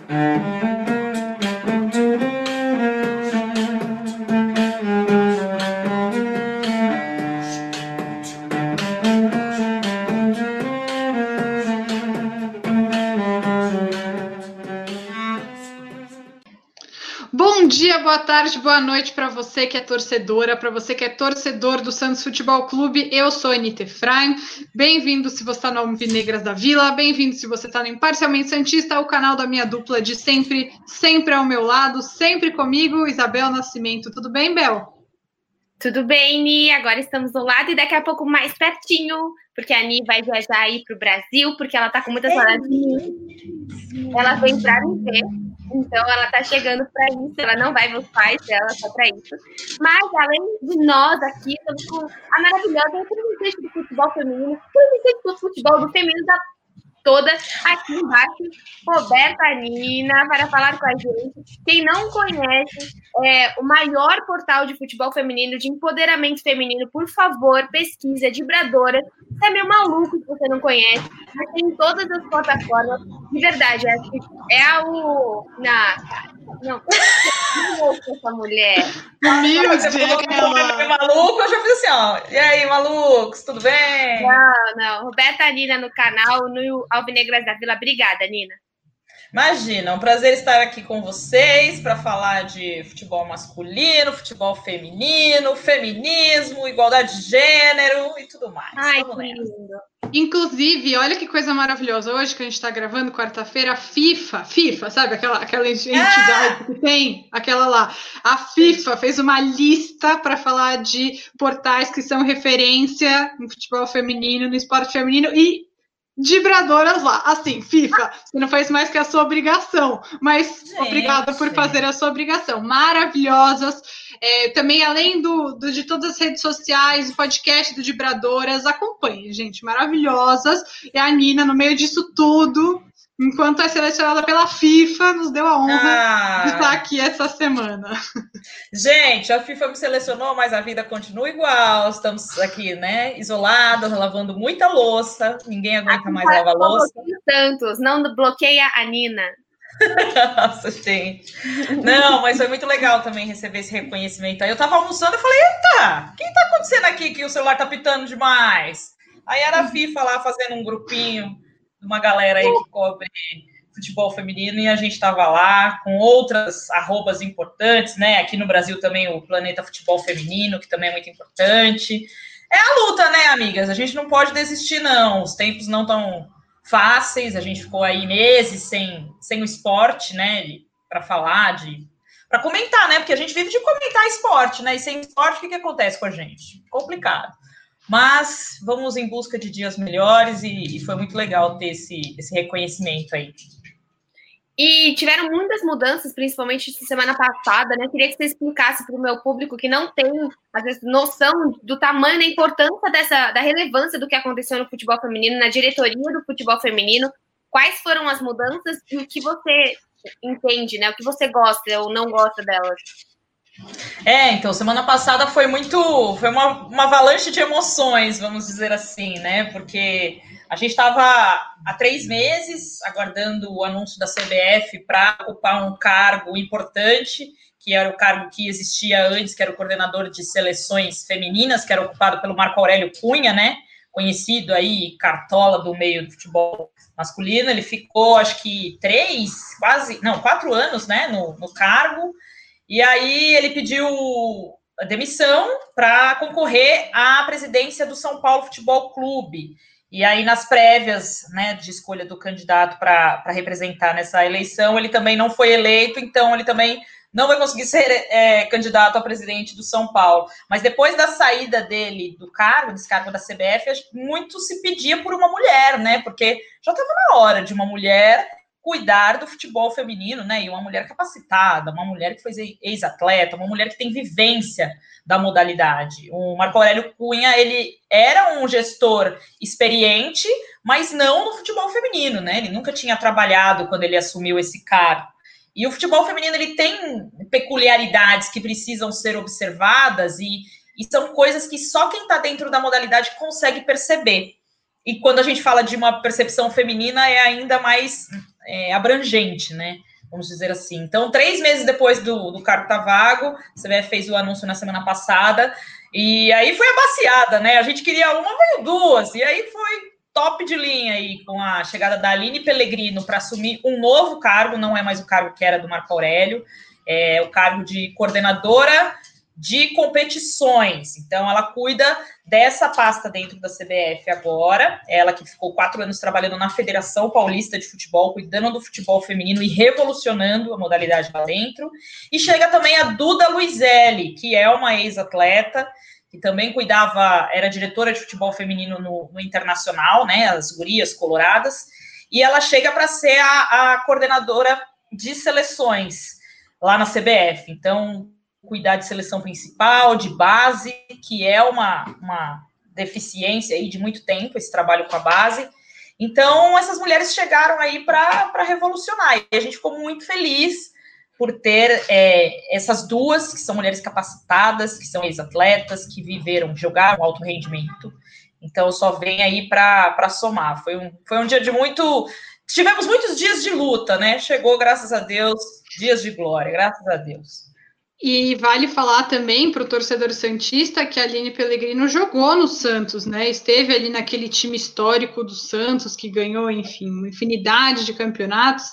Bom tarde, boa noite para você que é torcedora, para você que é torcedor do Santos Futebol Clube. Eu sou a Anitta Efraim. Bem-vindo se você está no Alvinegras da Vila, bem-vindo se você está no Imparcialmente Santista, o canal da minha dupla de sempre, sempre ao meu lado, sempre comigo, Isabel Nascimento. Tudo bem, Bel? Tudo bem, Ni. Agora estamos do lado e daqui a pouco mais pertinho, porque a Ni vai viajar aí para o Brasil, porque ela está com muitas saudades de mim. Ela vem para me ver. Então ela tá chegando para isso, ela não vai ver os pais dela só para isso. Mas além de nós aqui, estamos com a maravilhosa representante do futebol feminino, representante do futebol do feminino da toda aqui embaixo, Roberta Nina, para falar com a gente. Quem não conhece é, o maior portal de futebol feminino, de empoderamento feminino, por favor, pesquisa, Vibradora. Você é meio maluco se você não conhece, mas tem em todas as plataformas. De verdade, é, é a o. Na, não, essa mulher. Humilde, você falou que é maluco, eu já fiz assim, ó. E aí, malucos, tudo bem? Não, não. Roberta Nina no canal, no Alvinegras da Vila. Obrigada, Nina. Imagina, é um prazer estar aqui com vocês para falar de futebol masculino, futebol feminino, feminismo, igualdade de gênero e tudo mais. Ai, que lindo. Inclusive, olha que coisa maravilhosa. Hoje que a gente está gravando, quarta-feira, a FIFA, FIFA, sabe? Aquela, aquela entidade ah! que tem, aquela lá. A FIFA fez uma lista para falar de portais que são referência no futebol feminino, no esporte feminino e vibradoras lá. Assim, FIFA, você não faz mais que a sua obrigação, mas Gente. obrigada por fazer a sua obrigação. Maravilhosas. É, também, além do, do, de todas as redes sociais, o podcast do Vibradoras, acompanhe, gente, maravilhosas. E a Nina, no meio disso tudo, enquanto é selecionada pela FIFA, nos deu a honra ah. de estar aqui essa semana. Gente, a FIFA me selecionou, mas a vida continua igual. Estamos aqui, né, isolados, lavando muita louça. Ninguém aguenta mais lavar louça. Tantos, não bloqueia a Nina. Nossa, gente. Não, mas foi muito legal também receber esse reconhecimento. Aí eu tava almoçando e falei, eita, o que tá acontecendo aqui que o celular tá pitando demais? Aí era a FIFA lá fazendo um grupinho uma galera aí que cobre futebol feminino e a gente estava lá com outras arrobas importantes, né? Aqui no Brasil também o Planeta Futebol Feminino, que também é muito importante. É a luta, né, amigas? A gente não pode desistir, não. Os tempos não tão fáceis, a gente ficou aí meses sem, sem o esporte, né? Para falar, de. Para comentar, né? Porque a gente vive de comentar esporte, né? E sem esporte, o que, que acontece com a gente? Complicado. Mas vamos em busca de dias melhores e, e foi muito legal ter esse, esse reconhecimento aí. E tiveram muitas mudanças, principalmente semana passada, né? Queria que você explicasse para o meu público que não tem, às vezes, noção do tamanho, da importância dessa, da relevância do que aconteceu no futebol feminino, na diretoria do futebol feminino. Quais foram as mudanças e o que você entende, né? O que você gosta ou não gosta delas? É, então, semana passada foi muito. Foi uma, uma avalanche de emoções, vamos dizer assim, né? Porque a gente estava há três meses aguardando o anúncio da CBF para ocupar um cargo importante, que era o cargo que existia antes, que era o coordenador de seleções femininas, que era ocupado pelo Marco Aurélio Cunha, né? Conhecido aí, cartola do meio do futebol masculino. Ele ficou, acho que, três, quase, não, quatro anos, né, no, no cargo. E aí ele pediu demissão para concorrer à presidência do São Paulo Futebol Clube. E aí, nas prévias né, de escolha do candidato para representar nessa eleição, ele também não foi eleito, então ele também não vai conseguir ser é, candidato a presidente do São Paulo. Mas depois da saída dele do cargo, desse cargo da CBF, muito se pedia por uma mulher, né? Porque já estava na hora de uma mulher cuidar do futebol feminino, né? E uma mulher capacitada, uma mulher que foi ex-atleta, uma mulher que tem vivência da modalidade. O Marco Aurélio Cunha, ele era um gestor experiente, mas não no futebol feminino, né? Ele nunca tinha trabalhado quando ele assumiu esse cargo. E o futebol feminino ele tem peculiaridades que precisam ser observadas e, e são coisas que só quem está dentro da modalidade consegue perceber. E quando a gente fala de uma percepção feminina, é ainda mais é, abrangente, né? Vamos dizer assim. Então, três meses depois do, do cargo tá vago, a CBF fez o anúncio na semana passada, e aí foi abaciada, né? A gente queria uma, veio duas, e aí foi top de linha aí com a chegada da Aline Pellegrino para assumir um novo cargo, não é mais o cargo que era do Marco Aurélio, é o cargo de coordenadora de competições. Então, ela cuida dessa pasta dentro da CBF agora. Ela que ficou quatro anos trabalhando na Federação Paulista de Futebol, cuidando do futebol feminino e revolucionando a modalidade lá dentro. E chega também a Duda Luizelli, que é uma ex-atleta, que também cuidava, era diretora de futebol feminino no, no Internacional, né? As gurias coloradas. E ela chega para ser a, a coordenadora de seleções lá na CBF. Então, cuidar de seleção principal, de base, que é uma, uma deficiência aí de muito tempo, esse trabalho com a base. Então, essas mulheres chegaram aí para revolucionar. E a gente ficou muito feliz por ter é, essas duas, que são mulheres capacitadas, que são ex-atletas, que viveram, jogaram alto rendimento. Então, só vem aí para somar. Foi um, foi um dia de muito. Tivemos muitos dias de luta, né? Chegou, graças a Deus, dias de glória, graças a Deus. E vale falar também para o torcedor Santista que a Aline Pellegrino jogou no Santos, né? Esteve ali naquele time histórico do Santos que ganhou, enfim, uma infinidade de campeonatos.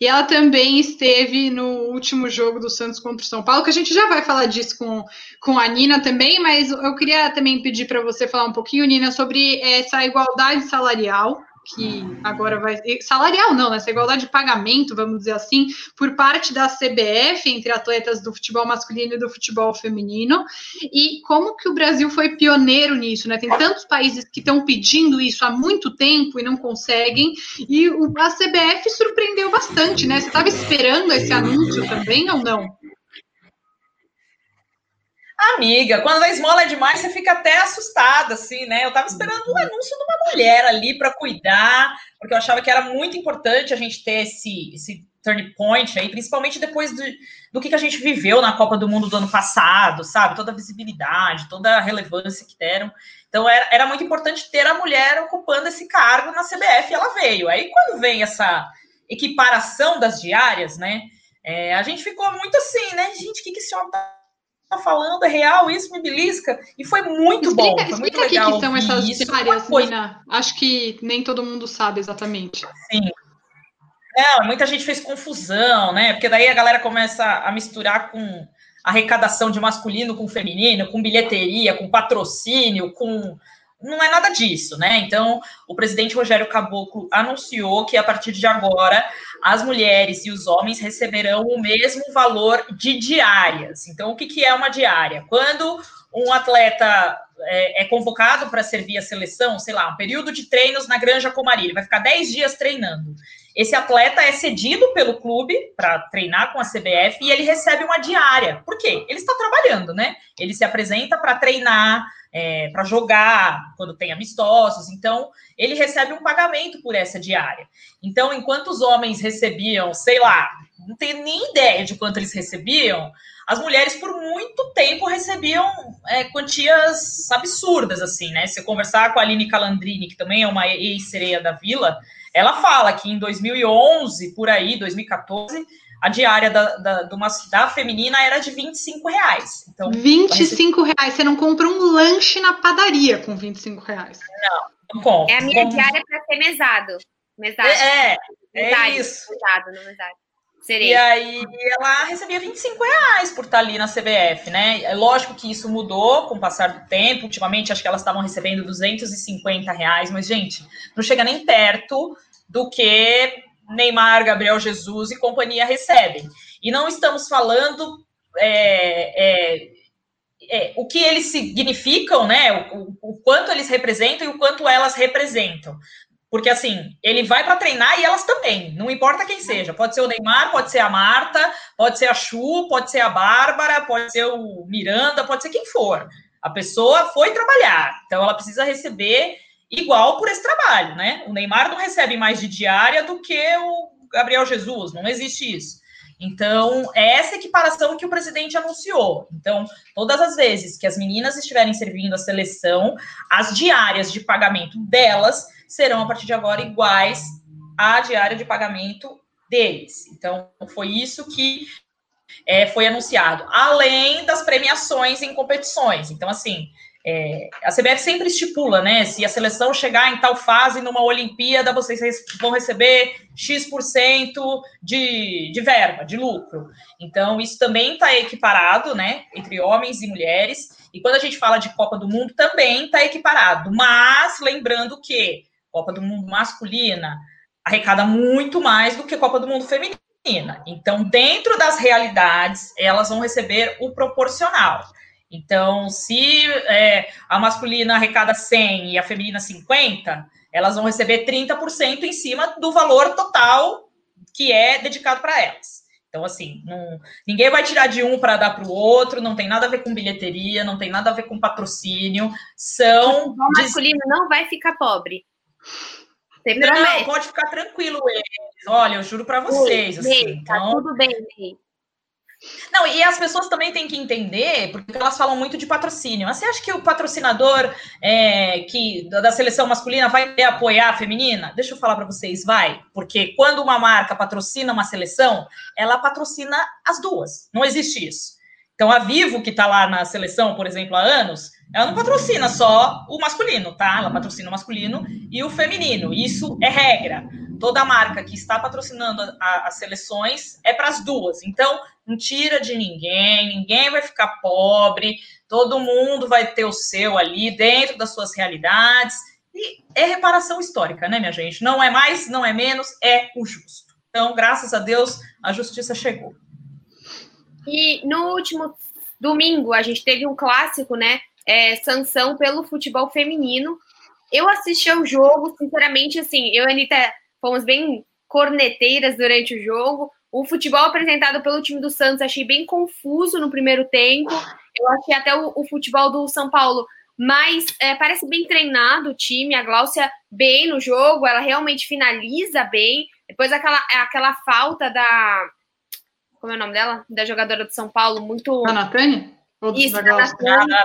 E ela também esteve no último jogo do Santos contra o São Paulo, que a gente já vai falar disso com, com a Nina também, mas eu queria também pedir para você falar um pouquinho, Nina, sobre essa igualdade salarial que agora vai. Salarial não, né? Essa igualdade de pagamento, vamos dizer assim, por parte da CBF entre atletas do futebol masculino e do futebol feminino. E como que o Brasil foi pioneiro nisso, né? Tem tantos países que estão pedindo isso há muito tempo e não conseguem. E a CBF surpreendeu bastante, né? Você estava esperando esse anúncio também ou não? Amiga, quando a esmola é demais, você fica até assustada, assim, né? Eu tava esperando um anúncio de uma mulher ali para cuidar, porque eu achava que era muito importante a gente ter esse, esse turn point aí, principalmente depois do, do que, que a gente viveu na Copa do Mundo do ano passado, sabe? Toda a visibilidade, toda a relevância que deram. Então era, era muito importante ter a mulher ocupando esse cargo na CBF e ela veio. Aí quando vem essa equiparação das diárias, né? É, a gente ficou muito assim, né? Gente, o que, que esse homem tá Tá falando, é real, isso me belisca. E foi muito explica, bom. Foi explica muito legal que são essas isso. áreas, Nina. Acho que nem todo mundo sabe exatamente. Sim. Não, muita gente fez confusão, né? Porque daí a galera começa a misturar com arrecadação de masculino com feminino, com bilheteria, com patrocínio, com não é nada disso, né? Então, o presidente Rogério Caboclo anunciou que a partir de agora as mulheres e os homens receberão o mesmo valor de diárias. Então, o que, que é uma diária? Quando um atleta é, é convocado para servir a seleção, sei lá, um período de treinos na Granja Comari, ele vai ficar 10 dias treinando. Esse atleta é cedido pelo clube para treinar com a CBF e ele recebe uma diária. Por quê? Ele está trabalhando, né? Ele se apresenta para treinar, é, para jogar, quando tem amistosos. Então, ele recebe um pagamento por essa diária. Então, enquanto os homens recebiam, sei lá, não tenho nem ideia de quanto eles recebiam, as mulheres por muito tempo recebiam é, quantias absurdas, assim, né? Se eu conversar com a Aline Calandrini, que também é uma ex-sereia da Vila, ela fala que em 2011, por aí, 2014, a diária da, da, uma, da feminina era de 25 reais. Então, 25 reais. Você não compra um lanche na padaria com 25 reais. Não, não compra. É a minha diária para ser mesado. Mesado. É, é, é isso. Mesado, no mesado. Serei. E aí ela recebia 25 reais por estar ali na CBF, né? É lógico que isso mudou com o passar do tempo. Ultimamente, acho que elas estavam recebendo 250 reais, mas, gente, não chega nem perto do que Neymar, Gabriel Jesus e companhia recebem. E não estamos falando é, é, é, o que eles significam, né? O, o, quanto eles representam e o quanto elas representam. Porque assim, ele vai para treinar e elas também, não importa quem seja. Pode ser o Neymar, pode ser a Marta, pode ser a Chu, pode ser a Bárbara, pode ser o Miranda, pode ser quem for. A pessoa foi trabalhar, então ela precisa receber igual por esse trabalho, né? O Neymar não recebe mais de diária do que o Gabriel Jesus, não existe isso. Então, é essa equiparação que o presidente anunciou. Então, todas as vezes que as meninas estiverem servindo a seleção, as diárias de pagamento delas serão, a partir de agora, iguais a diária de pagamento deles. Então, foi isso que é, foi anunciado, além das premiações em competições. Então, assim, é, a CBF sempre estipula, né? Se a seleção chegar em tal fase numa Olimpíada, vocês vão receber X% de, de verba, de lucro. Então, isso também está equiparado, né? Entre homens e mulheres. E quando a gente fala de Copa do Mundo, também está equiparado. Mas lembrando que Copa do Mundo masculina arrecada muito mais do que Copa do Mundo feminina. Então, dentro das realidades, elas vão receber o proporcional. Então, se é, a masculina arrecada 100 e a feminina 50, elas vão receber 30% em cima do valor total que é dedicado para elas. Então, assim, não, ninguém vai tirar de um para dar para o outro, não tem nada a ver com bilheteria, não tem nada a ver com patrocínio. São. O masculino não vai ficar pobre. Você não, pode ficar tranquilo, eles. Olha, eu juro para vocês. Assim, Ei, tá então... tudo bem, Ney. Não, e as pessoas também têm que entender, porque elas falam muito de patrocínio. Mas você acha que o patrocinador é, que da seleção masculina vai apoiar a feminina? Deixa eu falar para vocês, vai. Porque quando uma marca patrocina uma seleção, ela patrocina as duas. Não existe isso. Então, a Vivo, que está lá na seleção, por exemplo, há anos, ela não patrocina só o masculino, tá? Ela patrocina o masculino e o feminino. Isso é regra. Toda marca que está patrocinando a, as seleções é para as duas. Então, não tira de ninguém, ninguém vai ficar pobre, todo mundo vai ter o seu ali dentro das suas realidades. E é reparação histórica, né, minha gente? Não é mais, não é menos, é o justo. Então, graças a Deus, a justiça chegou. E no último domingo, a gente teve um clássico, né? É, sanção pelo futebol feminino. Eu assisti ao jogo, sinceramente, assim, eu e a Anitta fomos bem corneteiras durante o jogo. O futebol apresentado pelo time do Santos achei bem confuso no primeiro tempo. Eu achei até o, o futebol do São Paulo mas é, parece bem treinado o time. A Gláucia bem no jogo, ela realmente finaliza bem. Depois aquela, aquela falta da. Como é o nome dela? Da jogadora do São Paulo, muito. A Natânia? Isso, da Natânia,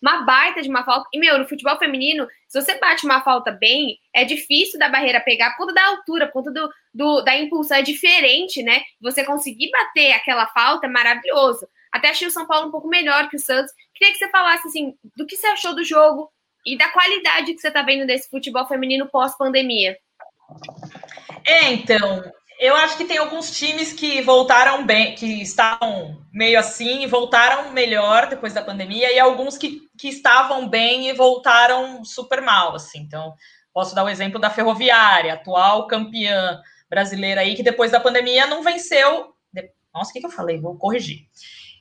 uma baita de uma falta. E, meu, no futebol feminino, se você bate uma falta bem, é difícil da barreira pegar por conta da altura, por conta do, do, da impulsão, é diferente, né? Você conseguir bater aquela falta é maravilhoso. Até achei o São Paulo um pouco melhor que o Santos. Queria que você falasse, assim, do que você achou do jogo e da qualidade que você está vendo desse futebol feminino pós-pandemia. É, então, eu acho que tem alguns times que voltaram bem, que estavam meio assim e voltaram melhor depois da pandemia, e alguns que, que estavam bem e voltaram super mal, assim. Então, posso dar o exemplo da Ferroviária, atual campeã brasileira aí, que depois da pandemia não venceu. Nossa, o que, que eu falei? Vou corrigir.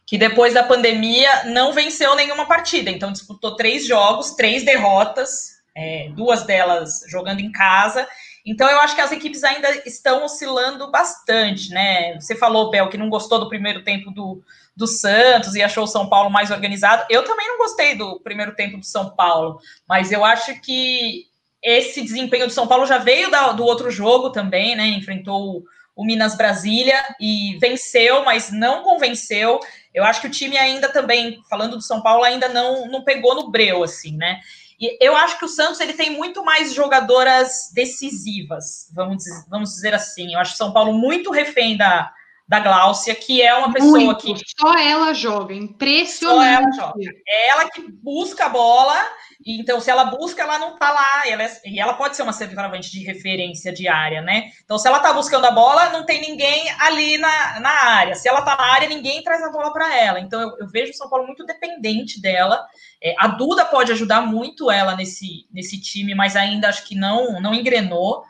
Que depois da pandemia não venceu nenhuma partida. Então, disputou três jogos, três derrotas, é, duas delas jogando em casa então, eu acho que as equipes ainda estão oscilando bastante, né? Você falou, Bel, que não gostou do primeiro tempo do, do Santos e achou o São Paulo mais organizado. Eu também não gostei do primeiro tempo do São Paulo, mas eu acho que esse desempenho do São Paulo já veio da, do outro jogo também, né? Enfrentou o Minas Brasília e venceu, mas não convenceu. Eu acho que o time ainda também, falando do São Paulo, ainda não, não pegou no breu, assim, né? E eu acho que o Santos ele tem muito mais jogadoras decisivas, vamos dizer, vamos dizer assim. Eu acho o São Paulo muito refém da, da Gláucia, que é uma pessoa muito. que. Só ela joga, impressionante. Só ela joga. É ela que busca a bola então, se ela busca, ela não tá lá. E ela, é, e ela pode ser uma centroavante de referência diária, né? Então, se ela tá buscando a bola, não tem ninguém ali na, na área. Se ela tá na área, ninguém traz a bola para ela. Então, eu, eu, vejo o São Paulo muito dependente dela. É, a Duda pode ajudar muito ela nesse, nesse time, mas ainda acho que não, não engrenou.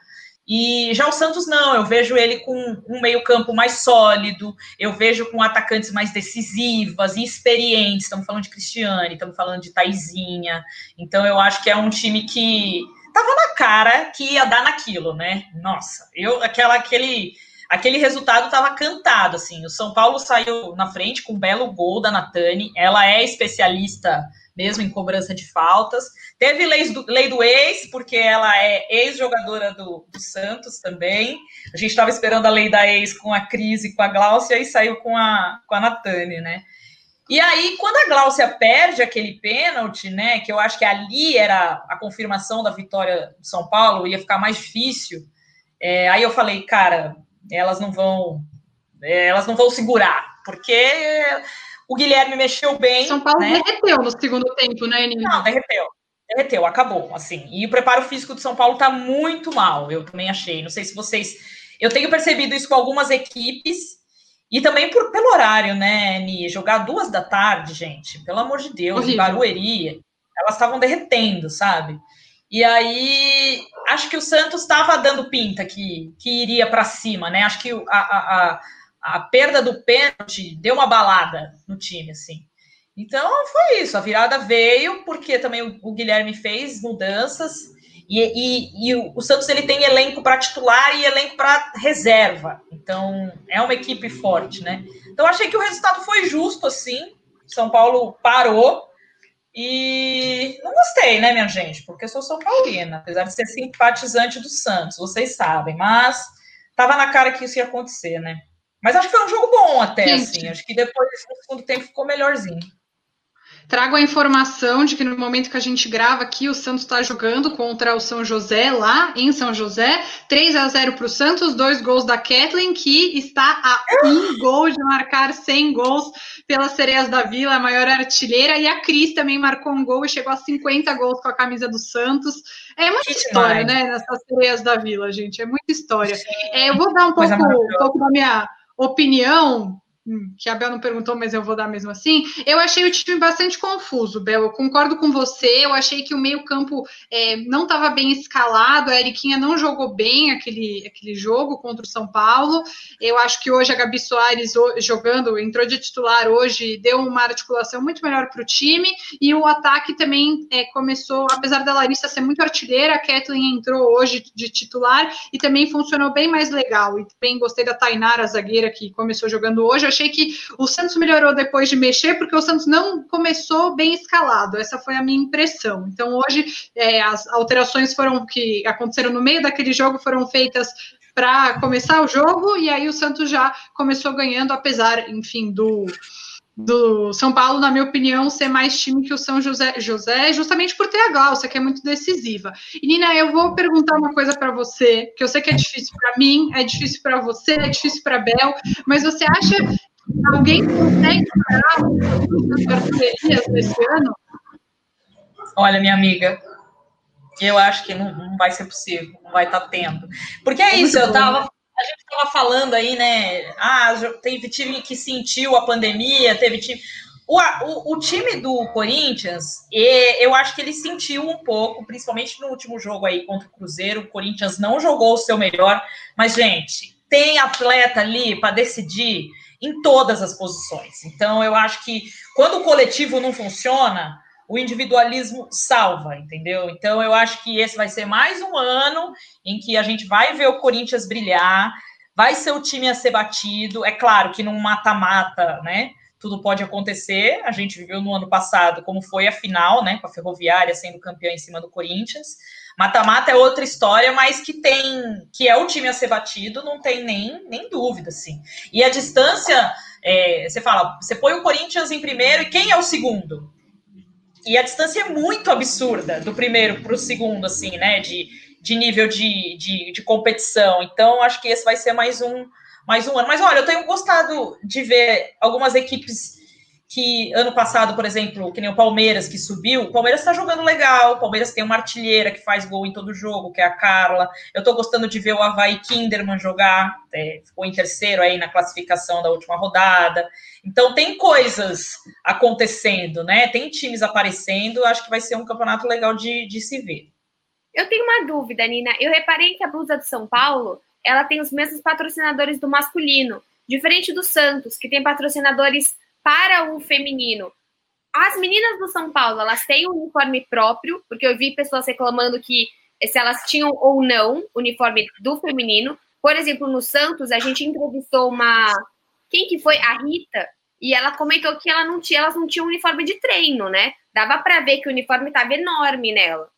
E já o Santos não, eu vejo ele com um meio-campo mais sólido, eu vejo com atacantes mais decisivas e experientes. Estamos falando de Cristiane, estamos falando de Taizinha. Então eu acho que é um time que tava na cara que ia dar naquilo, né? Nossa, eu aquela aquele aquele resultado estava cantado assim. O São Paulo saiu na frente com um belo gol da Natane. Ela é especialista mesmo em cobrança de faltas. Teve lei do, lei do ex, porque ela é ex-jogadora do, do, Santos também. A gente estava esperando a lei da ex com a Cris e com a Gláucia e saiu com a, com a Natane, né? E aí, quando a Gláucia perde aquele pênalti, né? Que eu acho que ali era a confirmação da vitória do São Paulo, ia ficar mais difícil. É, aí eu falei, cara, elas não vão, é, elas não vão segurar, porque o Guilherme mexeu bem. São Paulo né? derreteu no segundo tempo, né, Nina? Não, derreteu. Derreteu, acabou, assim. E o preparo físico do São Paulo tá muito mal, eu também achei. Não sei se vocês. Eu tenho percebido isso com algumas equipes e também por, pelo horário, né, Ni? Jogar duas da tarde, gente, pelo amor de Deus, Horrível. em Barueri, elas estavam derretendo, sabe? E aí, acho que o Santos estava dando pinta que, que iria para cima, né? Acho que a, a, a, a perda do pênalti deu uma balada no time, assim. Então foi isso, a virada veio porque também o, Guilherme fez mudanças e, e, e o, o, Santos ele tem elenco para titular e elenco para reserva, então é uma equipe forte, né? Então achei que o resultado foi justo assim. São Paulo parou e não gostei, né, minha gente? Porque eu sou São Paulina, apesar de ser simpatizante do Santos, vocês sabem, mas tava na cara que isso ia acontecer, né? Mas acho que foi um jogo bom até, gente. assim. Acho que depois no segundo tempo ficou melhorzinho. Trago a informação de que no momento que a gente grava aqui, o Santos está jogando contra o São José, lá em São José. 3 a 0 para o Santos, dois gols da Kathleen, que está a um gol de marcar 100 gols pelas Sereias da Vila, a maior artilheira. E a Cris também marcou um gol e chegou a 50 gols com a camisa do Santos. É muita história, né, nessas Sereias da Vila, gente. É muita história. É, eu vou dar um pouco, um pouco da minha opinião que a Bel não perguntou, mas eu vou dar mesmo assim. Eu achei o time bastante confuso, Bel. Eu concordo com você. Eu achei que o meio-campo é, não estava bem escalado. A Eriquinha não jogou bem aquele, aquele jogo contra o São Paulo. Eu acho que hoje a Gabi Soares jogando, entrou de titular hoje, deu uma articulação muito melhor para o time. E o ataque também é, começou, apesar da Larissa ser muito artilheira, a Kathleen entrou hoje de titular e também funcionou bem mais legal. E também gostei da Tainara, a zagueira, que começou jogando hoje achei que o Santos melhorou depois de mexer, porque o Santos não começou bem escalado. Essa foi a minha impressão. Então, hoje, é, as alterações foram que aconteceram no meio daquele jogo foram feitas para começar o jogo, e aí o Santos já começou ganhando, apesar, enfim, do do São Paulo, na minha opinião, ser mais time que o São José, José justamente por ter a Glaucia, que é muito decisiva. E Nina, eu vou perguntar uma coisa para você, que eu sei que é difícil para mim, é difícil para você, é difícil para Bel, mas você acha alguém consegue parar as desse ano? Olha, minha amiga, eu acho que não, não vai ser possível, não vai estar tá tendo. Porque é, isso, eu estava a gente estava falando aí, né? Ah, teve time que sentiu a pandemia, teve time. O, o, o, time do Corinthians, eu acho que ele sentiu um pouco, principalmente no último jogo aí contra o Cruzeiro. O Corinthians não jogou o seu melhor, mas, gente, tem atleta ali para decidir em todas as posições. Então, eu acho que quando o coletivo não funciona, o individualismo salva, entendeu? Então eu acho que esse vai ser mais um ano em que a gente vai ver o Corinthians brilhar, vai ser o time a ser batido. É claro que num mata-mata, né? Tudo pode acontecer. A gente viveu no ano passado como foi a final, né? Com a Ferroviária sendo campeã em cima do Corinthians. Mata-mata é outra história, mas que tem, que é o time a ser batido, não tem nem, nem dúvida, assim. E a distância, é, você fala, você põe o Corinthians em primeiro e quem é o segundo? E a distância é muito absurda do primeiro para o segundo, assim, né? De, de nível de, de, de, competição. Então, acho que esse vai ser mais um, mais um ano. Mas olha, eu tenho gostado de ver algumas equipes que ano passado, por exemplo, que nem o Palmeiras que subiu, o Palmeiras está jogando legal, o Palmeiras tem uma artilheira que faz gol em todo jogo, que é a Carla. Eu estou gostando de ver o Havaí Kinderman jogar, é, ficou em terceiro aí na classificação da última rodada. Então tem coisas acontecendo, né? Tem times aparecendo, acho que vai ser um campeonato legal de, de se ver. Eu tenho uma dúvida, Nina. Eu reparei que a blusa do São Paulo ela tem os mesmos patrocinadores do masculino, diferente do Santos, que tem patrocinadores para o feminino. As meninas do São Paulo, elas têm um uniforme próprio, porque eu vi pessoas reclamando que se elas tinham ou não uniforme do feminino. Por exemplo, no Santos, a gente entrevistou uma. Quem que foi? A Rita. E ela comentou que ela não tinha, elas não tinham uniforme de treino, né? Dava para ver que o uniforme estava enorme nela.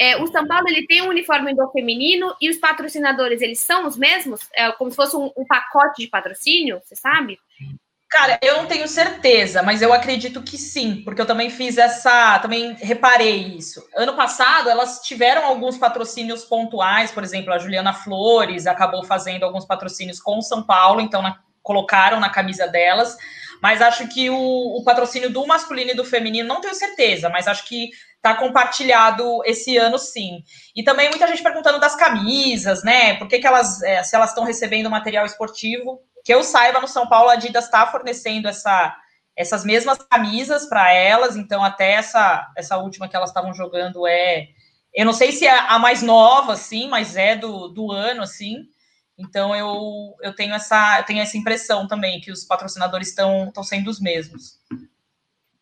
É, o São Paulo ele tem um uniforme do feminino e os patrocinadores eles são os mesmos, é como se fosse um, um pacote de patrocínio, você sabe? Cara, eu não tenho certeza, mas eu acredito que sim, porque eu também fiz essa, também reparei isso. Ano passado, elas tiveram alguns patrocínios pontuais, por exemplo, a Juliana Flores acabou fazendo alguns patrocínios com o São Paulo, então na, colocaram na camisa delas, mas acho que o, o, patrocínio do masculino e do feminino, não tenho certeza, mas acho que está compartilhado esse ano sim. E também muita gente perguntando das camisas, né? Por que, que elas, é, se elas estão recebendo material esportivo que eu saiba, no São Paulo, a Adidas está fornecendo essa, essas mesmas camisas para elas, então até essa, essa última que elas estavam jogando é. Eu não sei se é a mais nova, assim, mas é do, do ano, assim. Então eu, eu tenho essa eu tenho essa impressão também que os patrocinadores estão sendo os mesmos.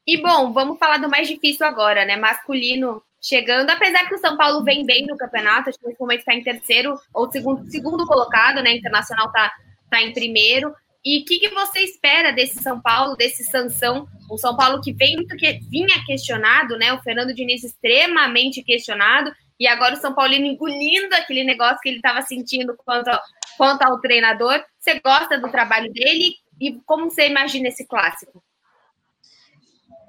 E bom, vamos falar do mais difícil agora, né? Masculino chegando, apesar que o São Paulo vem bem no campeonato, acho que nesse momento está em terceiro ou segundo, segundo colocado, né? Internacional está está em primeiro. E o que, que, você espera desse São Paulo, desse Sansão? O São Paulo que vem muito que vinha questionado, né? O Fernando Diniz extremamente questionado, e agora o São Paulino engolindo aquele negócio que ele estava sentindo quanto, quanto ao treinador. Você gosta do trabalho dele? E como você imagina esse clássico?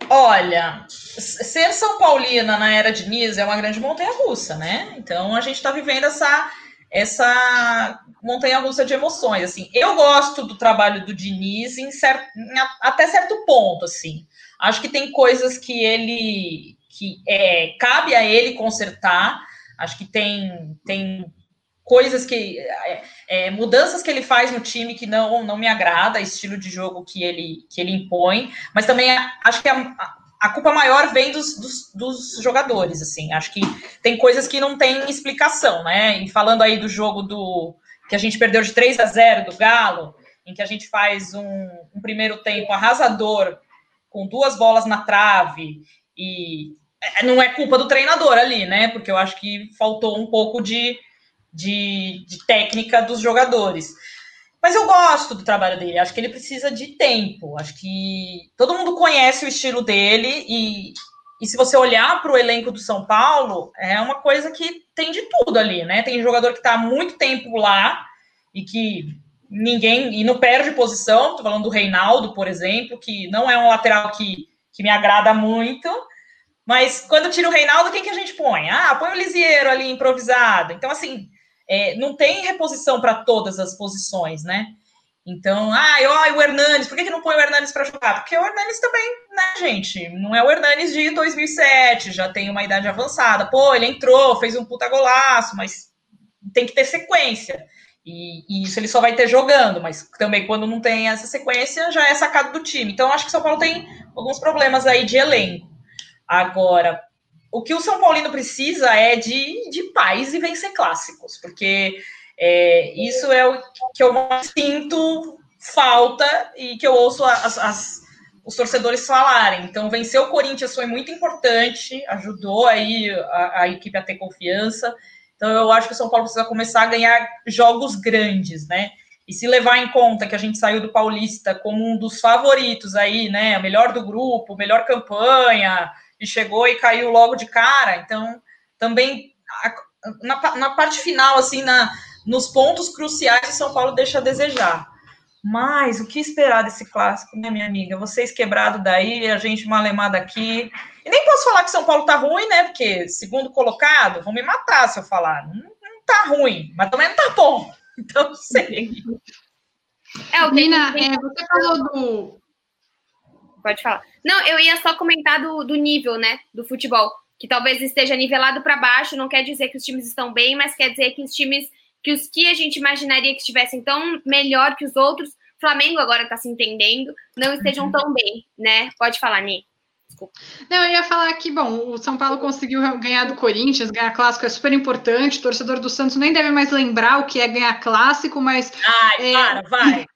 Olha, ser São Paulina na era Diniz é uma grande montanha russa, né? Então a gente está vivendo essa essa montanha russa de emoções. Assim, eu gosto do trabalho do Diniz em em, até certo ponto. Assim, acho que tem coisas que ele que é, cabe a ele consertar. Acho que tem tem coisas que é, é, mudanças que ele faz no time que não não me agrada, estilo de jogo que ele que ele impõe. Mas também acho que a, a culpa maior vem dos, dos, dos, jogadores, assim. Acho que tem coisas que não tem explicação, né? E falando aí do jogo do que a gente perdeu de 3 a 0 do Galo, em que a gente faz um, um primeiro tempo arrasador com duas bolas na trave e é, não é culpa do treinador ali, né? Porque eu acho que faltou um pouco de, de, de técnica dos jogadores. Mas eu gosto do trabalho dele, acho que ele precisa de tempo. Acho que todo mundo conhece o estilo dele e, e se você olhar para o elenco do São Paulo, é uma coisa que tem de tudo ali, né? Tem jogador que está há muito tempo lá e que ninguém e não perde posição. Estou falando do Reinaldo, por exemplo, que não é um lateral que, que me agrada muito. Mas quando tira o Reinaldo, quem que a gente põe? Ah, põe o Lisieiro ali improvisado. Então, assim, é, não tem reposição para todas as posições, né? Então, ah, ó, o Hernanes, por que, que não põe o Hernanes para jogar? Porque o Hernanes também, né, gente? Não é o Hernanes de 2007, já tem uma idade avançada. Pô, ele entrou, fez um puta golaço, mas tem que ter sequência. E, e, isso ele só vai ter jogando, mas também quando não tem essa sequência, já é sacado do time. Então, acho que o São Paulo tem alguns problemas aí de elenco. Agora, o que o São Paulino precisa é de, de paz e vencer clássicos, porque é, isso é o que eu sinto falta e que eu ouço as, as, os torcedores falarem. Então, vencer o Corinthians foi muito importante, ajudou aí a, a, equipe a ter confiança. Então, eu acho que o São Paulo precisa começar a ganhar jogos grandes, né? E se levar em conta que a gente saiu do Paulista como um dos favoritos aí, né? O melhor do grupo, melhor campanha, e chegou e caiu logo de cara. Então, também na, na parte final, assim, na, nos pontos cruciais, o São Paulo deixa a desejar. Mas o que esperar desse clássico, né, minha amiga? Vocês quebrado daí, a gente malemada aqui. E nem posso falar que São Paulo tá ruim, né? Porque, segundo colocado, vão me matar se eu falar. Não, não tá ruim, mas também não tá bom. Então, sei. É, o Mina, é, você falou do, pode falar. Não, eu ia só comentar do, do nível, né, do futebol, que talvez esteja nivelado para baixo, não quer dizer que os times estão bem, mas quer dizer que os times, que os que a gente imaginaria que estivessem tão melhor que os outros, Flamengo agora está se entendendo, não estejam tão bem, né? Pode falar, Ni. Desculpa. Não, eu ia falar que, bom, o São Paulo conseguiu ganhar do Corinthians, ganhar clássico é super importante. O torcedor do Santos nem deve mais lembrar o que é ganhar clássico, mas. Ai, é, para, vai.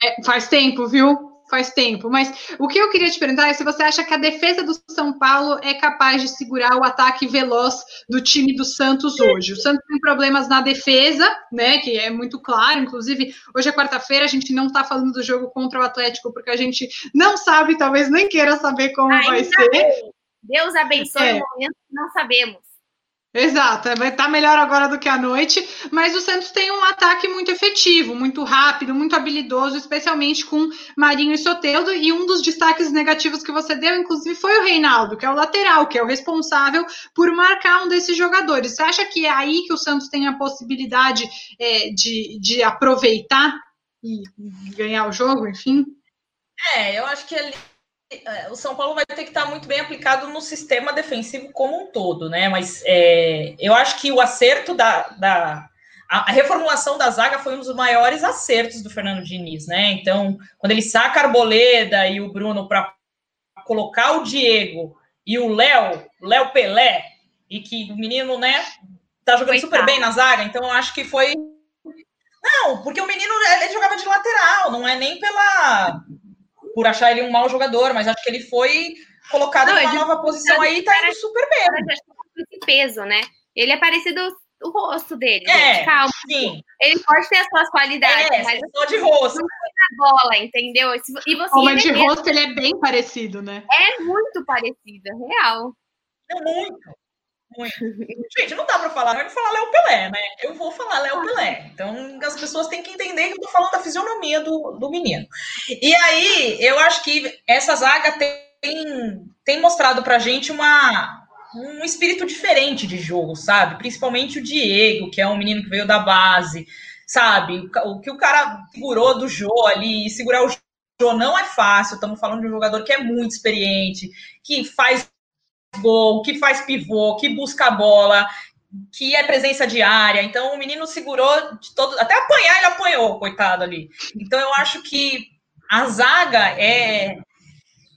É, faz tempo, viu? Faz tempo. Mas o que eu queria te perguntar é se você acha que a defesa do São Paulo é capaz de segurar o ataque veloz do time do Santos hoje. O Santos tem problemas na defesa, né? Que é muito claro. Inclusive, hoje é quarta-feira, a gente não está falando do jogo contra o Atlético, porque a gente não sabe, talvez nem queira saber como Ainda vai ser. Deus abençoe é. o momento que não sabemos. Exato, vai estar melhor agora do que à noite, mas o Santos tem um ataque muito efetivo, muito rápido, muito habilidoso, especialmente com Marinho e Soteldo, e um dos destaques negativos que você deu, inclusive, foi o Reinaldo, que é o lateral, que é o responsável por marcar um desses jogadores. Você acha que é aí que o Santos tem a possibilidade é, de, de aproveitar e ganhar o jogo, enfim? É, eu acho que é, o São Paulo vai ter que estar muito bem aplicado no sistema defensivo como um todo, né? Mas é, eu acho que o acerto da, da a, reformulação da zaga foi um dos maiores acertos do Fernando Diniz, né? Então, quando ele saca a Arboleda e o Bruno para colocar o Diego e o Léo, Léo Pelé, e que o menino, né, tá jogando super bem na zaga, então eu acho que foi. Não, porque o menino ele jogava de lateral, não é nem pela por achar ele um mau jogador, mas acho que ele foi colocado não, numa nova posição aí e tá indo super bem. Esse peso, né? Ele é parecido o rosto dele, é, gente, calma. Sim. Ele pode ter as suas qualidades, é, mas só de rosto. Na bola, entendeu? E você oh, mas de é rosto ele é bem parecido, né? É muito parecido, é real. É muito. Gente, não dá para falar, não é falar Léo Pelé, né? Eu vou falar Léo Pelé. Então, as pessoas têm que entender que eu tô falando da fisionomia do, do menino. E aí, eu acho que essa zaga tem, tem mostrado pra gente uma, um espírito diferente de jogo, sabe? Principalmente o Diego, que é um menino que veio da base, sabe? O, que o cara segurou do Jô ali, segurar o Jô não é fácil. Estamos falando de um jogador que é muito experiente, que faz gol, que faz pivô, que busca a bola, que é presença diária. Então o menino segurou de todo, até apanhar ele apanhou, coitado ali. Então eu acho que a zaga é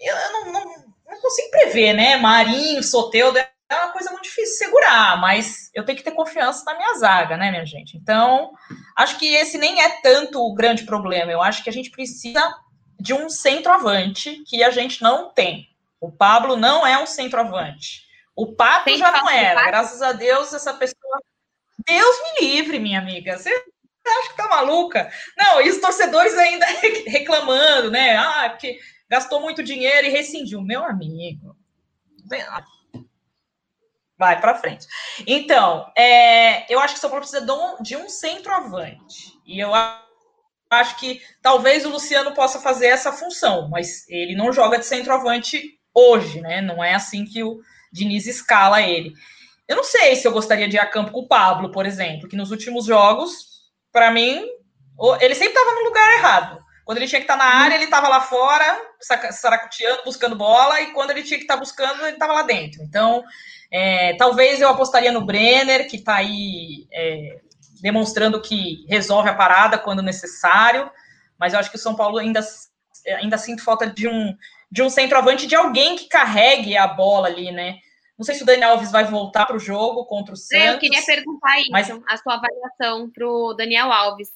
eu, não, não, não, consigo prever, né? Marinho, Soteudo é uma coisa muito difícil de segurar, mas eu tenho que ter confiança na minha zaga, né, minha gente? Então, acho que esse nem é tanto o grande problema. Eu acho que a gente precisa de um centroavante que a gente não tem. O Pablo não é um centroavante. O Pato já não era. Graças a Deus, essa pessoa. Deus me livre, minha amiga. Você acha que tá maluca? Não, e os torcedores ainda reclamando, né? Ah, porque gastou muito dinheiro e rescindiu. Meu amigo. Vai para frente. Então, é, eu acho que o São Paulo precisa de um, de um centroavante. E eu acho que talvez o Luciano possa fazer essa função, mas ele não joga de centroavante hoje, né? Não é assim que o Diniz escala ele. Eu não sei se eu gostaria de ir a campo com o Pablo, por exemplo, que nos últimos jogos, para mim, ele sempre estava no lugar errado. Quando ele tinha que estar tá na área, ele estava lá fora, saracuteando, buscando bola, e quando ele tinha que estar tá buscando, ele estava lá dentro. Então, é, talvez eu apostaria no Brenner, que está aí é, demonstrando que resolve a parada quando necessário, mas eu acho que o São Paulo ainda, ainda sinto falta de um, de um centroavante, de alguém que carregue a bola ali, né? Não sei se o Daniel Alves vai voltar para o jogo contra o Santos. Eu queria perguntar isso, mas... a sua avaliação para o Daniel Alves.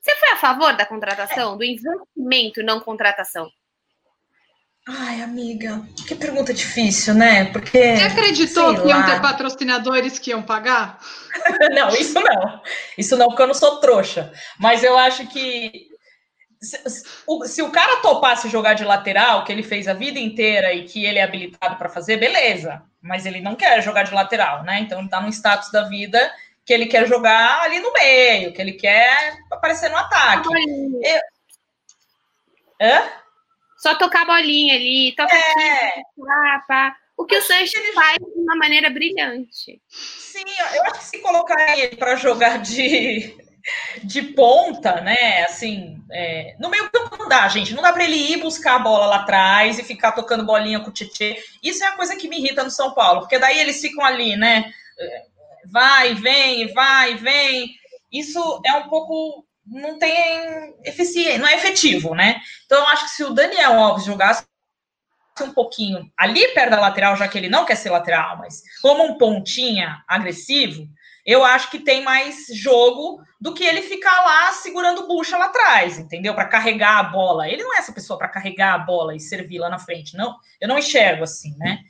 Você foi a favor da contratação, é. do investimento, não contratação? Ai, amiga, que pergunta difícil, né? Porque. Você acreditou que lá. iam ter patrocinadores que iam pagar? não, isso não. Isso não, porque eu não sou trouxa. Mas eu acho que se, se, o cara topasse jogar de lateral, que ele fez a vida inteira e que ele é habilitado para fazer, beleza. Mas ele não quer jogar de lateral, né? Então ele tá num status da vida que ele quer jogar ali no meio, que ele quer aparecer no ataque. Eu... Hã? Só tocar a bolinha ali, tocar é. aqui, pá, O que acho o Sanches ele... faz de uma maneira brilhante. Sim, eu acho que se colocar ele para jogar de de ponta, né? Assim, é, no meio campo não dá, gente. Não dá para ele ir buscar a bola lá atrás e ficar tocando bolinha com o Tietê. Isso é a coisa que me irrita no São Paulo, porque daí eles ficam ali, né? Vai, vem, vai, vem. Isso é um pouco. Não tem eficiência, não é efetivo, né? Então, eu acho que se o Daniel Alves jogasse um pouquinho ali perto da lateral, já que ele não quer ser lateral, mas como um pontinha agressivo, eu acho que tem mais jogo do que ele ficar lá segurando bucha lá atrás, entendeu? Para carregar a bola. Ele não é essa pessoa para carregar a bola e servir lá na frente, não. Eu não enxergo assim, né?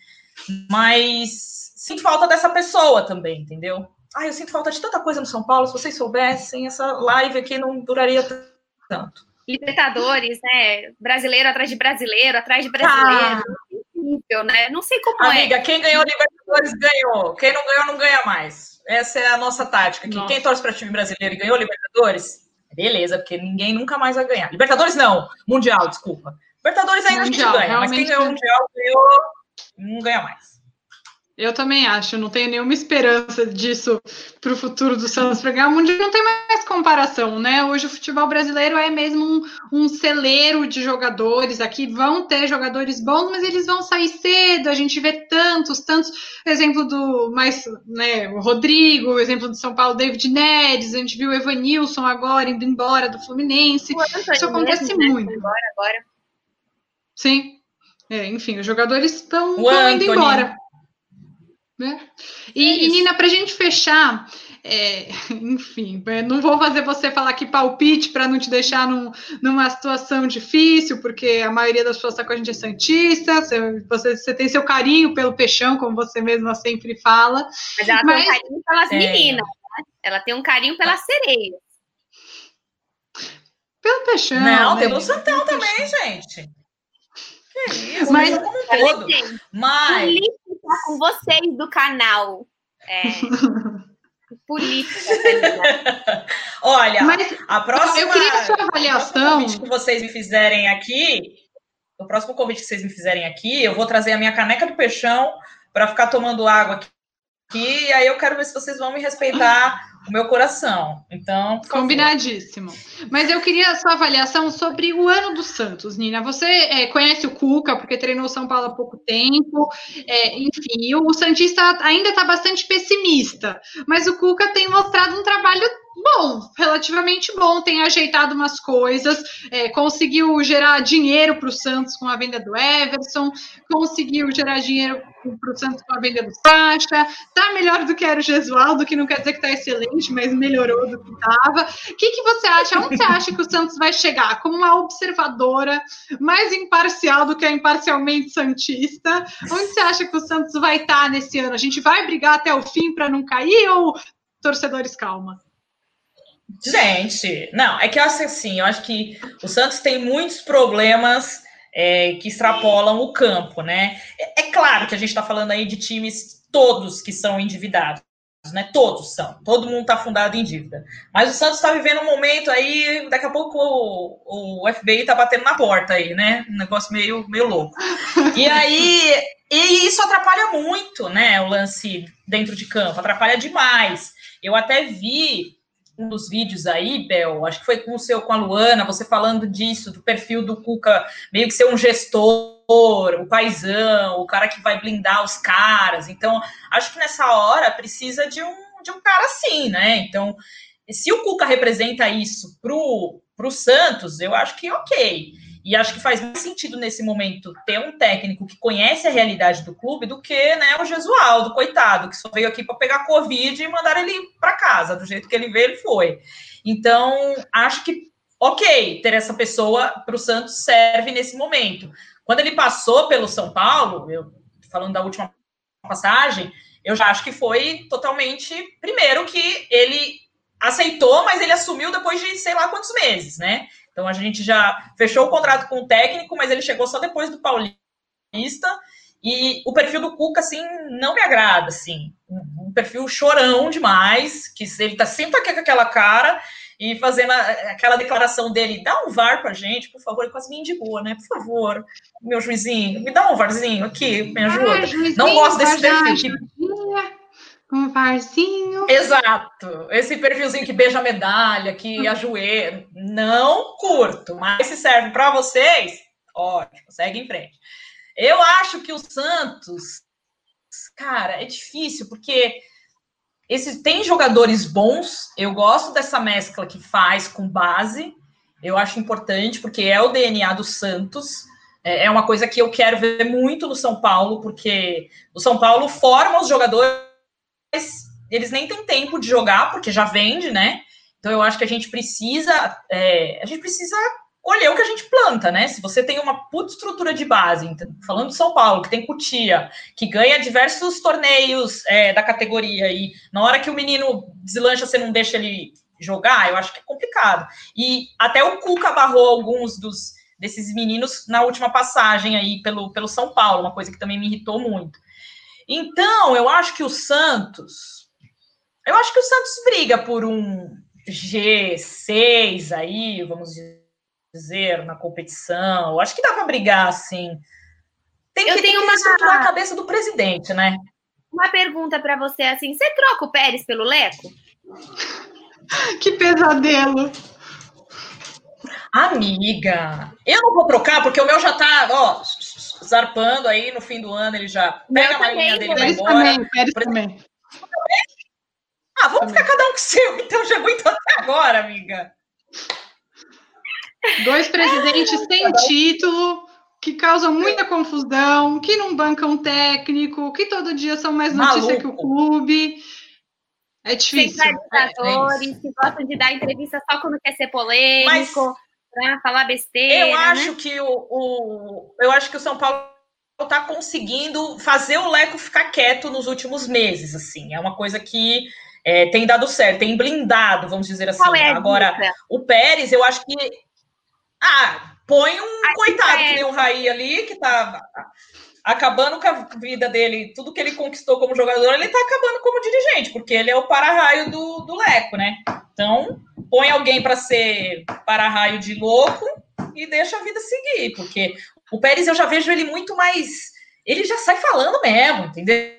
Mas sinto falta dessa pessoa também, entendeu? Ah, eu sinto falta de tanta coisa no São Paulo. Se vocês soubessem, essa live aqui não duraria tanto. Libertadores, né? Brasileiro atrás de brasileiro, atrás de brasileiro. Ah. Incrível, né? Não sei como Amiga, é. quem ganhou Libertadores ganhou. Quem não ganhou, não ganha mais. Essa é a nossa tática. Nossa. Quem torce para time brasileiro e ganhou Libertadores, beleza, porque ninguém nunca mais vai ganhar. Libertadores não, Mundial, desculpa. Libertadores ainda mundial, a gente ganha, mas quem ganhou o Mundial ganhou, não ganha mais. Eu também acho, não tenho nenhuma esperança disso para o futuro do Santos para ganhar o Mundial. Não tem mais comparação, né? Hoje o futebol brasileiro é mesmo um, um, celeiro de jogadores. Aqui vão ter jogadores bons, mas eles vão sair cedo. A gente vê tantos, tantos. Exemplo do mais, né? O Rodrigo, o exemplo do São Paulo, David Neres. A gente viu o Evanilson agora indo embora do Fluminense. Isso acontece mesmo, muito. Né? Agora, agora. Sim. É, enfim, os jogadores estão indo embora. Né? E, é e Nina, para a gente fechar, é, enfim, não vou fazer você falar aqui palpite para não te deixar num, numa situação difícil, porque a maioria das pessoas está com a gente é santista, você, você, tem seu carinho pelo peixão, como você mesma sempre fala. Mas ela mas, tem um carinho pelas é... meninas, né? ela tem um carinho pelas sereias. Pelo peixão. Não, né? pelo Santão também, gente. Que isso, mas, como um todo. Mas tá com vocês do canal. É, política. Olha, Mas, a próxima. Eu queria a sua avaliação. O que vocês me fizerem aqui, o próximo convite que vocês me fizerem aqui, eu vou trazer a minha caneca do peixão para ficar tomando água aqui. E aí eu quero ver se vocês vão me respeitar o meu coração. Então. Combinadíssimo. Mas eu queria a sua avaliação sobre o ano do Santos, Nina. Você é, conhece o Cuca, porque treinou São Paulo há pouco tempo. É, enfim, o Santista ainda está bastante pessimista. Mas o Cuca tem mostrado um trabalho bom, relativamente bom, tem ajeitado umas coisas, é, conseguiu gerar dinheiro para o Santos com a venda do Everson, conseguiu gerar dinheiro para o Santos com a venda do Sacha, tá melhor do que era o Gesualdo, que não quer dizer que tá excelente, mas melhorou do que estava. O que, que você acha? Onde você acha que o Santos vai chegar? Como uma observadora mais imparcial do que a imparcialmente santista, onde você acha que o Santos vai estar tá nesse ano? A gente vai brigar até o fim para não cair ou torcedores calma? Gente, não, é que eu acho assim, eu acho que o Santos tem muitos problemas é, que extrapolam o campo, né? É, é claro que a gente está falando aí de times todos que são endividados, né? Todos são, todo mundo está fundado em dívida. Mas o Santos está vivendo um momento aí, daqui a pouco o, o FBI está batendo na porta aí, né? Um negócio meio, meio louco. E aí, e isso atrapalha muito, né? O lance dentro de campo, atrapalha demais. Eu até vi um dos vídeos aí, Bel, acho que foi com o seu, com a Luana, você falando disso, do perfil do Cuca, meio que ser um gestor, o paizão, o cara que vai blindar os caras. Então, acho que nessa hora precisa de um, de um cara assim, né? Então, se o Cuca representa isso pro, pro Santos, eu acho que ok. E acho que faz mais sentido nesse momento ter um técnico que conhece a realidade do clube do que né, o Jesualdo, coitado, que só veio aqui para pegar Covid e mandar ele para casa. Do jeito que ele veio, ele foi. Então, acho que, ok, ter essa pessoa para o Santos serve nesse momento. Quando ele passou pelo São Paulo, eu falando da última passagem, eu já acho que foi totalmente. Primeiro, que ele aceitou, mas ele assumiu depois de sei lá quantos meses, né? Então a gente já fechou o contrato com o técnico, mas ele chegou só depois do Paulista. E o perfil do Cuca, assim, não me agrada, assim. Um perfil chorão demais, que ele tá sempre com aquela cara e fazendo aquela declaração dele, dá um VAR pra gente, por favor, ele quase me indigou, né? Por favor, meu juizinho, me dá um VARzinho aqui, me ajuda. Ah, não gosto desse perfil. Um varzinho. Exato. Esse perfilzinho que beija a medalha, que uhum. ajoelha. Não curto, mas se serve para vocês, ótimo, segue em frente. Eu acho que o Santos, cara, é difícil, porque esse, tem jogadores bons. Eu gosto dessa mescla que faz com base. Eu acho importante, porque é o DNA do Santos. É, é uma coisa que eu quero ver muito no São Paulo, porque o São Paulo forma os jogadores eles nem têm tempo de jogar, porque já vende, né? Então eu acho que a gente precisa, é, a gente precisa colher o que a gente planta, né? Se você tem uma puta estrutura de base, então, falando de São Paulo, que tem Cutia, que ganha diversos torneios é, da categoria, e na hora que o menino deslancha, você não deixa ele jogar, eu acho que é complicado. E até o Cuca barrou alguns dos desses meninos na última passagem aí pelo, pelo São Paulo, uma coisa que também me irritou muito. Então, eu acho que o Santos. Eu acho que o Santos briga por um G6 aí, vamos dizer, na competição. Eu acho que dá para brigar, assim. Tem Eu que, tenho tem que uma- a cabeça do presidente, né? Uma pergunta pra você assim: você troca o Pérez pelo Leco? Que pesadelo. Amiga, eu não vou trocar porque o meu já tá, ó, zarpando aí no fim do ano, ele já pega a malinha também, dele e vai embora. também, Pérez Por- também. Ah, vamos ficar cada um com o seu, então já aguento até agora, amiga. Dois presidentes sem título, que causam muita confusão, que não bancam técnico, que todo dia são mais notícia Maluco. que o clube. É difícil. Centralizadores, que gostam de dar entrevista só quando quer ser polêmico, pra falar besteira. Eu né? acho que o, o- eu acho que o São Paulo tá conseguindo fazer o Leco ficar quieto nos últimos meses, assim. É uma coisa que é, tem dado certo, tem blindado, vamos dizer assim. É Agora, dica? o Pérez, eu acho que. Ah, põe um A coitado é que nem o Raí ali, que tá acabando com a vida dele, tudo que ele conquistou como jogador, ele tá acabando como dirigente, porque ele é o para-raio do, do Leco, né? Então, põe alguém para ser para-raio de louco e deixa a vida seguir, porque o Pérez eu já vejo ele muito mais. Ele já sai falando mesmo, entendeu?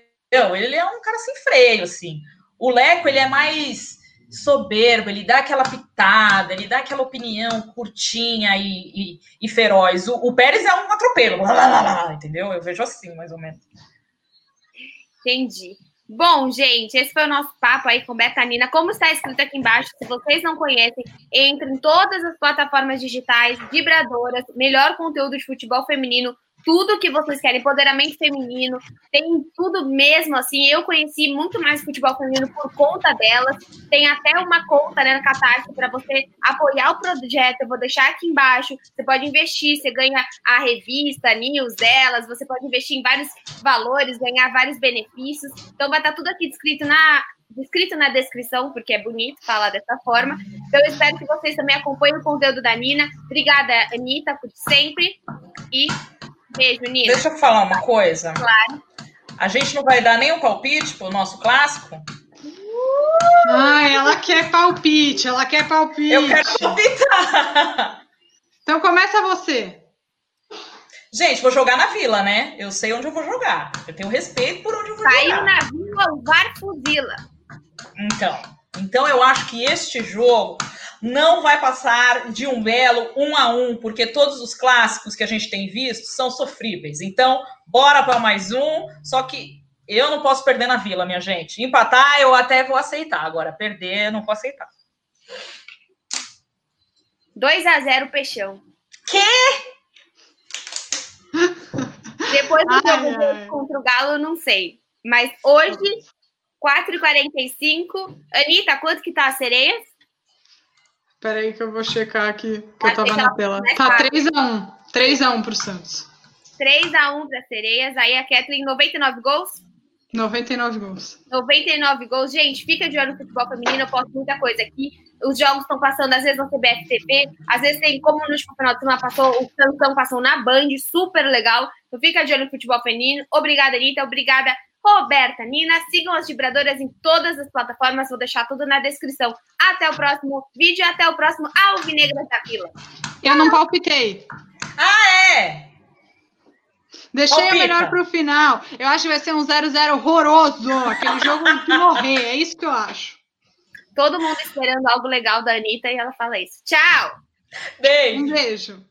Ele é um cara sem freio, assim. O Leco, ele é mais soberbo, ele dá aquela pitada, ele dá aquela opinião curtinha e, e- e feroz. O, o Pérez é um atropelo, entendeu? Eu vejo assim, mais ou menos. Entendi. Bom, gente, esse foi o nosso papo aí com Betanina. Como está escrito aqui embaixo, se vocês não conhecem, entre em todas as plataformas digitais, vibradoras, melhor conteúdo de futebol feminino, tudo que vocês querem, empoderamento feminino, tem tudo mesmo, assim, eu conheci muito mais futebol feminino por conta delas, tem até uma conta, né, na Catarse, para você apoiar o projeto, eu vou deixar aqui embaixo, você pode investir, você ganha a revista, news delas, você pode investir em vários valores, ganhar vários benefícios, então vai estar tudo aqui descrito na, descrito na descrição, porque é bonito falar dessa forma. Então, eu espero que vocês também acompanhem o conteúdo da Nina. Obrigada, Anitta, por sempre. E beijo, Nina. Deixa eu falar uma coisa. Claro. A gente não vai dar nenhum palpite pro nosso clássico? Ah, ela quer palpite, ela quer palpite. Eu quero palpitar! Então começa você. Gente, vou jogar na vila, né? Eu sei onde eu vou jogar. Eu tenho respeito por onde eu vou Saiu jogar. na vila, o VAR fuzila. Então, então eu acho que este jogo não vai passar de um belo um a um, porque todos os clássicos que a gente tem visto são sofríveis. Então, bora para mais um. Só que eu não posso perder na Vila, minha gente. Empatar eu até vou aceitar. Agora, perder eu não posso aceitar. 2 a 0 Peixão. Quê? Depois do jogo contra o Galo, eu não sei. Mas hoje, 4h45. Anitta, quanto que tá as sereias? Peraí que eu vou checar aqui, que eu Achei tava na ela tela. Tá mais 3x1. 3x1 pro Santos. 3x1 para sereias. Aí a Kathleen, 99 gols. 99 gols. 99 gols. Gente, fica de olho no futebol feminino, eu posto muita coisa aqui. Os jogos estão passando, às vezes, no CBF-TV, às vezes tem, como no último final de semana passou, o Sansão passou na Band, super legal. Então fica de olho no futebol feminino. Obrigada, Anitta. Obrigada, Roberta, Nina. Sigam as vibradoras em todas as plataformas, vou deixar tudo na descrição. Até o próximo vídeo, até o próximo Alvinegras da Vila. Eu não palpitei. Ah, é! Deixei o Palpita. melhor pro final. Eu acho que vai ser um 0x0 horroroso. Aquele jogo de morrer. É isso que eu acho. Todo mundo esperando algo legal da Anitta e ela fala isso. Tchau! Beijo! Um beijo.